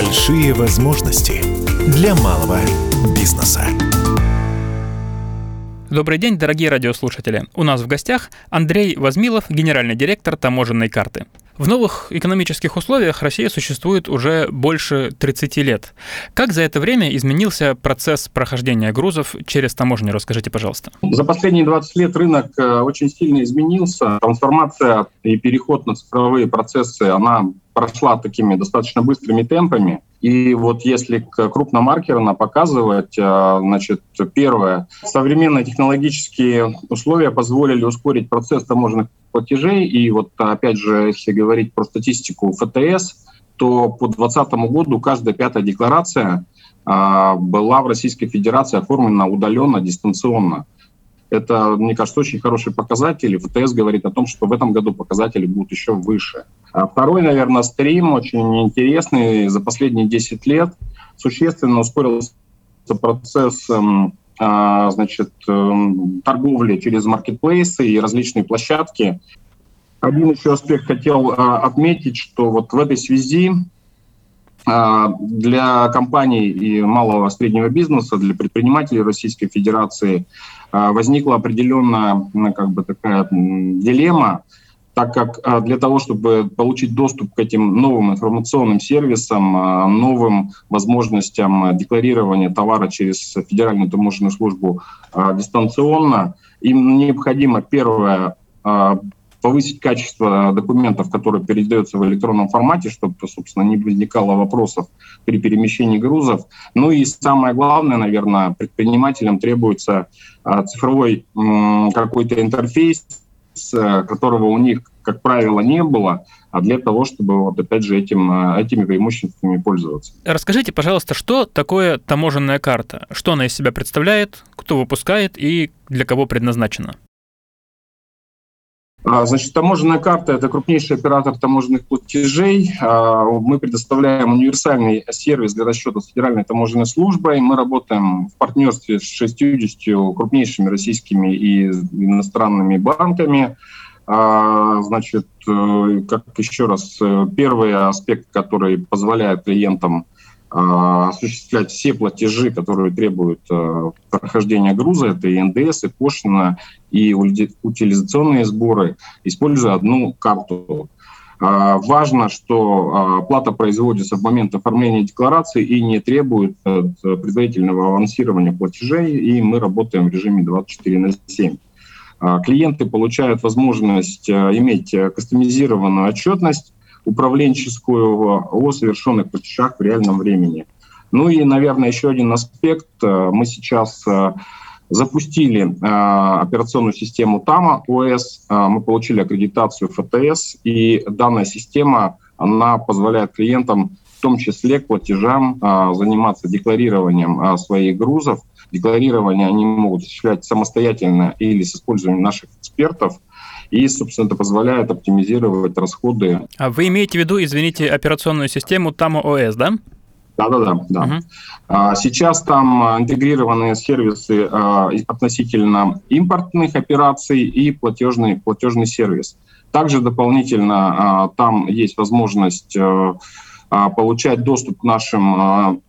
Большие возможности для малого бизнеса. Добрый день, дорогие радиослушатели. У нас в гостях Андрей Возмилов, генеральный директор таможенной карты. В новых экономических условиях Россия существует уже больше 30 лет. Как за это время изменился процесс прохождения грузов через таможню? Расскажите, пожалуйста. За последние 20 лет рынок э, очень сильно изменился. Трансформация и переход на цифровые процессы, она прошла такими достаточно быстрыми темпами. И вот если крупномаркерно показывать, э, значит, первое, современные технологические условия позволили ускорить процесс таможенных платежей. И вот опять же, если говорить про статистику ФТС, то по 2020 году каждая пятая декларация а, была в Российской Федерации оформлена удаленно, дистанционно. Это, мне кажется, очень хороший показатель. ФТС говорит о том, что в этом году показатели будут еще выше. А второй, наверное, стрим очень интересный. За последние 10 лет существенно ускорился процесс эм, а, значит, эм, торговли через маркетплейсы и различные площадки. Один еще аспект хотел а, отметить, что вот в этой связи а, для компаний и малого среднего бизнеса, для предпринимателей Российской Федерации возникла определенная как бы такая дилемма, так как а, для того, чтобы получить доступ к этим новым информационным сервисам, а, новым возможностям декларирования товара через Федеральную таможенную службу а, дистанционно, им необходимо, первое, повысить качество документов, которые передаются в электронном формате, чтобы, собственно, не возникало вопросов при перемещении грузов. Ну и самое главное, наверное, предпринимателям требуется цифровой какой-то интерфейс, которого у них, как правило, не было, а для того, чтобы вот опять же этим, э, этими преимуществами пользоваться. Расскажите, пожалуйста, что такое таможенная карта? Что она из себя представляет, кто выпускает и для кого предназначена? А, значит, таможенная карта – это крупнейший оператор таможенных платежей. А, мы предоставляем универсальный сервис для расчета с Федеральной таможенной службой. Мы работаем в партнерстве с 60 крупнейшими российскими и иностранными банками. А, значит, э, как еще раз, э, первый аспект, который позволяет клиентам а, осуществлять все платежи, которые требуют а, прохождения груза, это и НДС, и пошлина, и утилизационные сборы, используя одну карту. А, важно, что оплата производится в момент оформления декларации и не требует э, предварительного авансирования платежей, и мы работаем в режиме 24 на 7. Клиенты получают возможность иметь кастомизированную отчетность, управленческую о совершенных платежах в реальном времени. Ну и, наверное, еще один аспект. Э, мы сейчас э, запустили э, операционную систему ТАМА ОС, мы получили аккредитацию ФТС, и данная система она позволяет клиентам в том числе к платежам заниматься декларированием своих грузов. Декларирование они могут осуществлять самостоятельно или с использованием наших экспертов. И, собственно, это позволяет оптимизировать расходы. А вы имеете в виду, извините, операционную систему TAMO OS, да? Да, да. Угу. Сейчас там интегрированы сервисы а, относительно импортных операций и платежный, платежный сервис. Также дополнительно а, там есть возможность э, получать доступ к нашим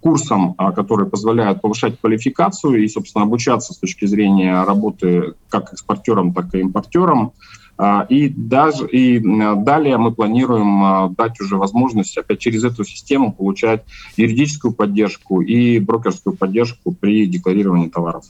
курсам, а, которые позволяют повышать квалификацию и, собственно, обучаться с точки зрения работы как экспортером, так и импортером. А, и, даже, и далее мы планируем а, дать уже возможность опять через эту систему получать юридическую поддержку и брокерскую поддержку при декларировании товаров.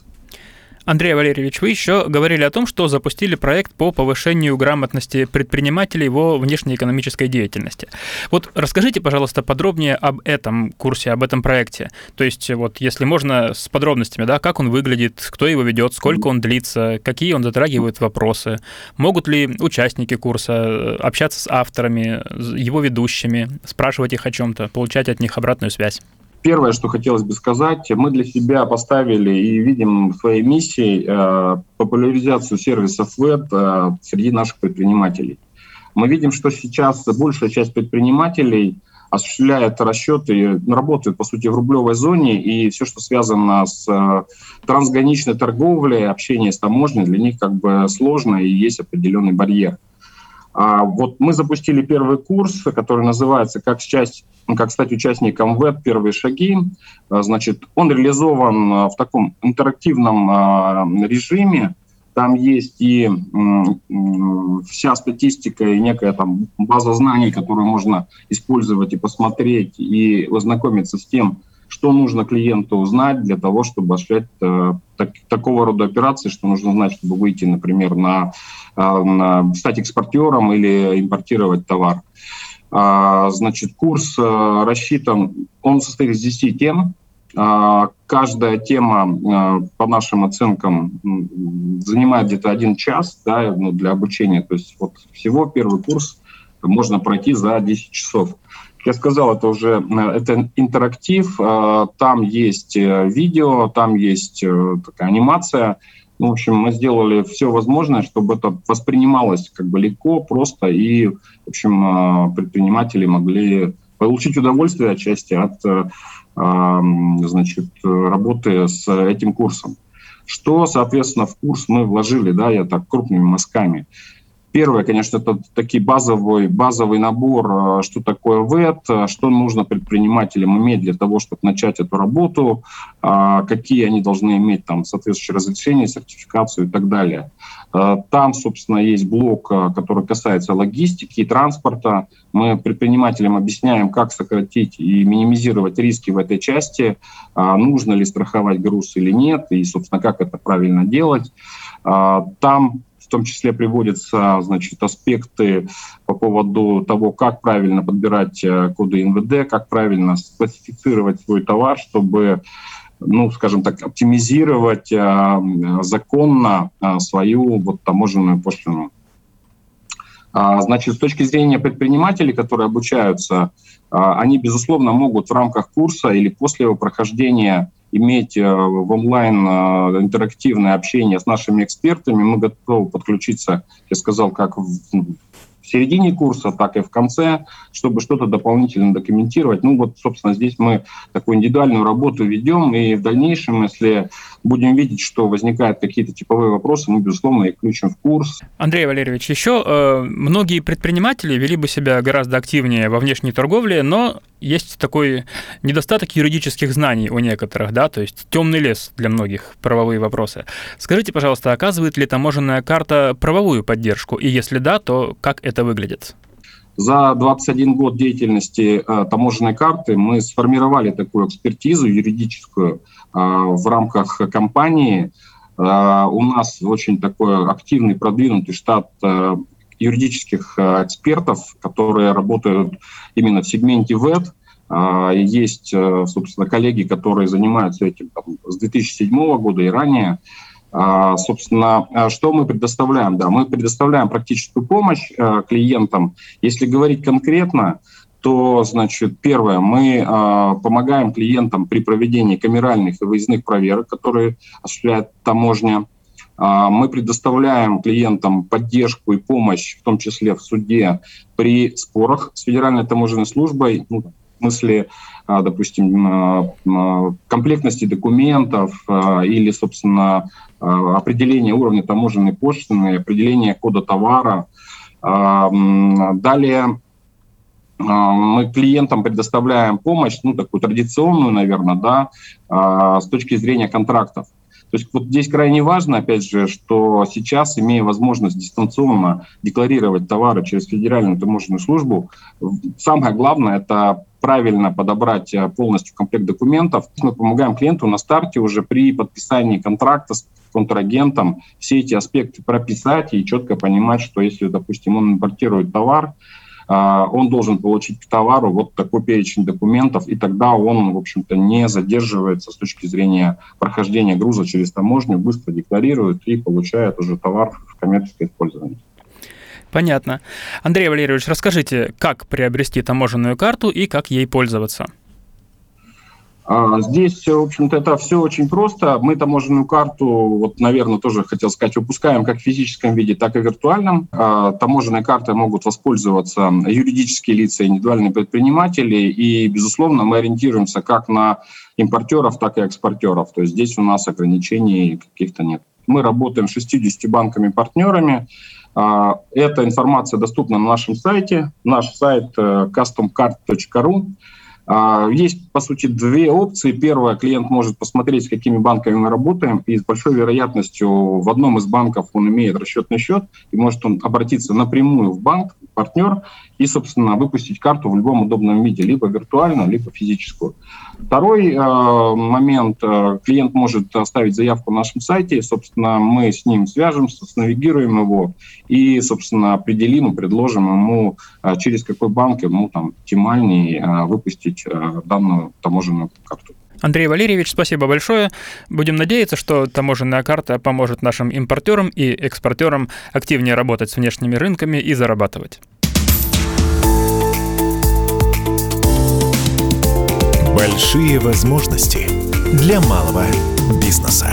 Андрей Валерьевич, вы еще говорили о том, что запустили проект по повышению грамотности предпринимателей во внешнеэкономической деятельности. Вот расскажите, пожалуйста, подробнее об этом курсе, об этом проекте. То есть, вот, если можно, с подробностями, да, как он выглядит, кто его ведет, сколько он длится, какие он затрагивает вопросы, могут ли участники курса э, общаться с авторами, его ведущими, спрашивать их о чем-то, получать от них обратную связь. Первое, что хотелось бы сказать, мы для себя поставили и видим своей миссией э, популяризацию сервисов веб э, среди наших предпринимателей. Мы видим, что сейчас большая часть предпринимателей осуществляет расчеты, работают, по сути, в рублевой зоне, и все, что связано с э, трансграничной торговлей, общение с таможней, для них как бы сложно и есть определенный барьер. А, вот мы запустили первый курс, который называется «Как, часть, как стать участником ВЭД. Первые шаги». А, значит, он реализован а, в таком интерактивном режиме. Там есть и вся статистика, и некая там база знаний, которую можно использовать и посмотреть, и ознакомиться с тем, что нужно клиенту узнать для того, чтобы осуществлять э, так, такого рода операции, что нужно знать, чтобы выйти, например, на, на стать экспортером или импортировать товар. А, значит, курс э, рассчитан, он состоит из 10 тем. А, каждая тема, э, по нашим оценкам, занимает где-то один час да, ну, для обучения. То есть вот всего первый курс можно пройти за 10 часов я сказал, это уже э, это интерактив, э, там есть э, видео, там есть такая анимация. Ну, в общем, мы сделали все возможное, чтобы это воспринималось как бы легко, просто, и, в общем, предприниматели могли получить удовольствие отчасти от значит, работы с этим курсом. Что, соответственно, в курс мы вложили, да, я так крупными мазками. Первое, конечно, это такой базовый, базовый набор, э, что такое ВЭТ, э, что нужно предпринимателям иметь для того, чтобы начать эту работу, а, какие они должны иметь там соответствующие разрешения, сертификацию и так далее. Э, там, собственно, есть блок, который касается логистики и транспорта. Мы предпринимателям объясняем, как сократить и минимизировать риски в этой части, а, нужно ли страховать груз или нет, и, собственно, как это правильно делать. А, там в том числе приводятся значит, аспекты по поводу того, как правильно подбирать э, коды НВД, как правильно классифицировать свой товар, чтобы ну, скажем так, оптимизировать э, законно э, свою вот, таможенную пошлину. А, значит, с точки зрения предпринимателей, которые обучаются, а, они, безусловно, могут в рамках курса или после его прохождения иметь э, в онлайн э, интерактивное общение с нашими экспертами. Мы готовы подключиться, я сказал, как в середине курса, так и в конце, чтобы что-то дополнительно документировать. Ну вот, собственно, здесь мы такую индивидуальную работу ведем, и в дальнейшем, если будем видеть, что возникают какие-то типовые вопросы, мы, безусловно, их включим в курс. Андрей Валерьевич, еще э, многие предприниматели вели бы себя гораздо активнее во внешней торговле, но есть такой недостаток юридических знаний у некоторых, да, то есть темный лес для многих правовые вопросы. Скажите, пожалуйста, оказывает ли таможенная карта правовую поддержку? И если да, то как это выглядит? За 21 год деятельности э, таможенной карты мы сформировали такую экспертизу юридическую э, в рамках компании. Э, у нас очень такой активный, продвинутый штат э, юридических э, экспертов, которые работают именно в сегменте ВЭД. А, есть, э, собственно, коллеги, которые занимаются этим там, с 2007 года и ранее. Собственно, а что мы предоставляем? Да, мы предоставляем практическую помощь э, клиентам. Если говорить конкретно, то, значит, первое, мы помогаем клиентам при проведении камеральных и выездных проверок, которые осуществляет таможня. А, мы предоставляем клиентам поддержку и помощь, в том числе в суде, при спорах с Федеральной таможенной службой, ну, смысле, а, допустим, а, комплектности документов или, собственно, определение уровня таможенной пошлины, определение кода товара. Далее мы клиентам предоставляем помощь, ну, такую традиционную, наверное, да, с точки зрения контрактов. То есть вот здесь крайне важно, опять же, что сейчас, имея возможность дистанционно декларировать товары через Федеральную таможенную службу, самое главное – это правильно подобрать э, полностью комплект документов. Мы помогаем клиенту на старте уже при подписании контракта с контрагентом все эти аспекты прописать и четко понимать, что если, допустим, он импортирует товар, а, он должен получить к товару вот такой перечень документов, и тогда он, в общем-то, не задерживается с точки зрения прохождения груза через таможню, быстро декларирует и получает уже товар в коммерческое использование. Понятно. Андрей Валерьевич, расскажите, как приобрести таможенную карту и как ей пользоваться? А, здесь, в общем-то, это все очень просто. Мы таможенную карту, вот, наверное, тоже хотел сказать, выпускаем как в физическом виде, так и в виртуальном. А, таможенной картой могут воспользоваться юридические лица, индивидуальные предприниматели. И, безусловно, мы ориентируемся как на импортеров, так и экспортеров. То есть здесь у нас ограничений каких-то нет. Мы работаем с 60 банками-партнерами. Эта информация доступна на нашем сайте. Наш сайт customcard.ru. А, есть, по сути, две опции. Первое, клиент может посмотреть, с какими банками мы работаем, и с большой вероятностью в одном из банков он имеет расчетный счет, и может он обратиться напрямую в банк, партнер, и, собственно, выпустить карту в любом удобном виде, либо виртуальную, либо физическую. Второй э, момент, э, клиент может оставить заявку на нашем сайте, собственно, мы с ним свяжемся, снавигируем его и, собственно, определим и предложим ему, э, через какой банк ему там оптимальнее э, выпустить данную таможенную карту. Андрей Валерьевич, спасибо большое. Будем надеяться, что таможенная карта поможет нашим импортерам и экспортерам активнее работать с внешними рынками и зарабатывать. Большие возможности для малого бизнеса.